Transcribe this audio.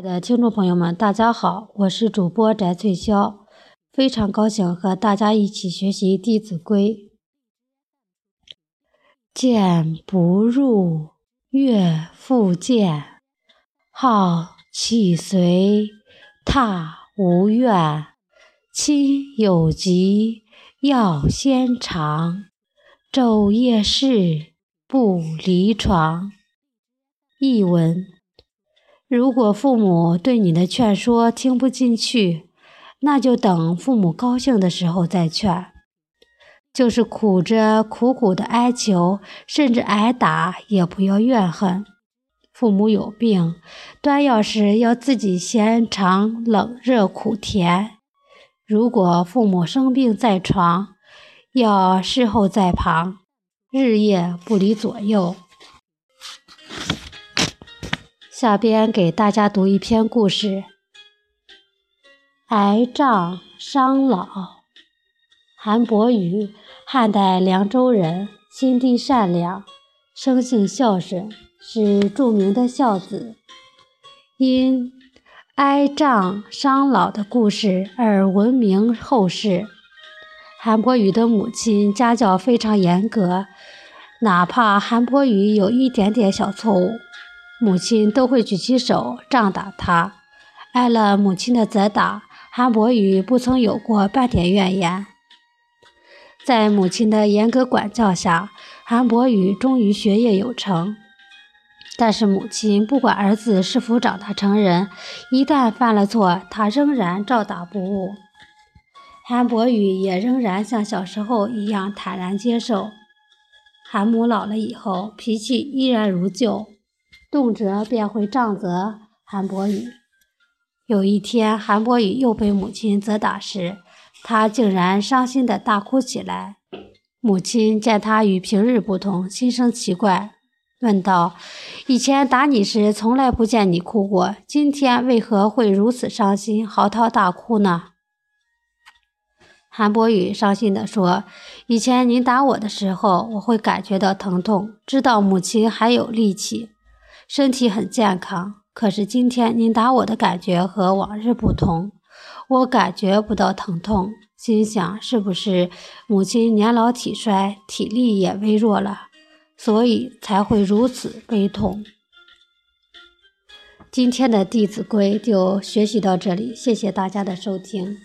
亲爱的听众朋友们，大家好，我是主播翟翠霄，非常高兴和大家一起学习《弟子规》。谏不入，悦复谏，好气随，踏无怨。亲有疾，要先尝，昼夜侍，不离床。译文。如果父母对你的劝说听不进去，那就等父母高兴的时候再劝。就是苦着苦苦的哀求，甚至挨打，也不要怨恨。父母有病，端药时要自己先尝冷热苦甜。如果父母生病在床，要侍候在旁，日夜不离左右。下边给大家读一篇故事：癌障伤老。韩伯宇，汉代凉州人，心地善良，生性孝顺，是著名的孝子。因哀丈伤老的故事而闻名后世。韩伯宇的母亲家教非常严格，哪怕韩伯宇有一点点小错误。母亲都会举起手杖打他，挨了母亲的责打，韩伯宇不曾有过半点怨言。在母亲的严格管教下，韩伯宇终于学业有成。但是母亲不管儿子是否长大成人，一旦犯了错，他仍然照打不误。韩伯宇也仍然像小时候一样坦然接受。韩母老了以后，脾气依然如旧。动辄便会杖责韩伯宇。有一天，韩伯宇又被母亲责打时，他竟然伤心地大哭起来。母亲见他与平日不同，心生奇怪，问道：“以前打你时，从来不见你哭过，今天为何会如此伤心，嚎啕大哭呢？”韩伯宇伤心地说：“以前您打我的时候，我会感觉到疼痛，知道母亲还有力气。”身体很健康，可是今天您打我的感觉和往日不同，我感觉不到疼痛，心想是不是母亲年老体衰，体力也微弱了，所以才会如此悲痛。今天的《弟子规》就学习到这里，谢谢大家的收听。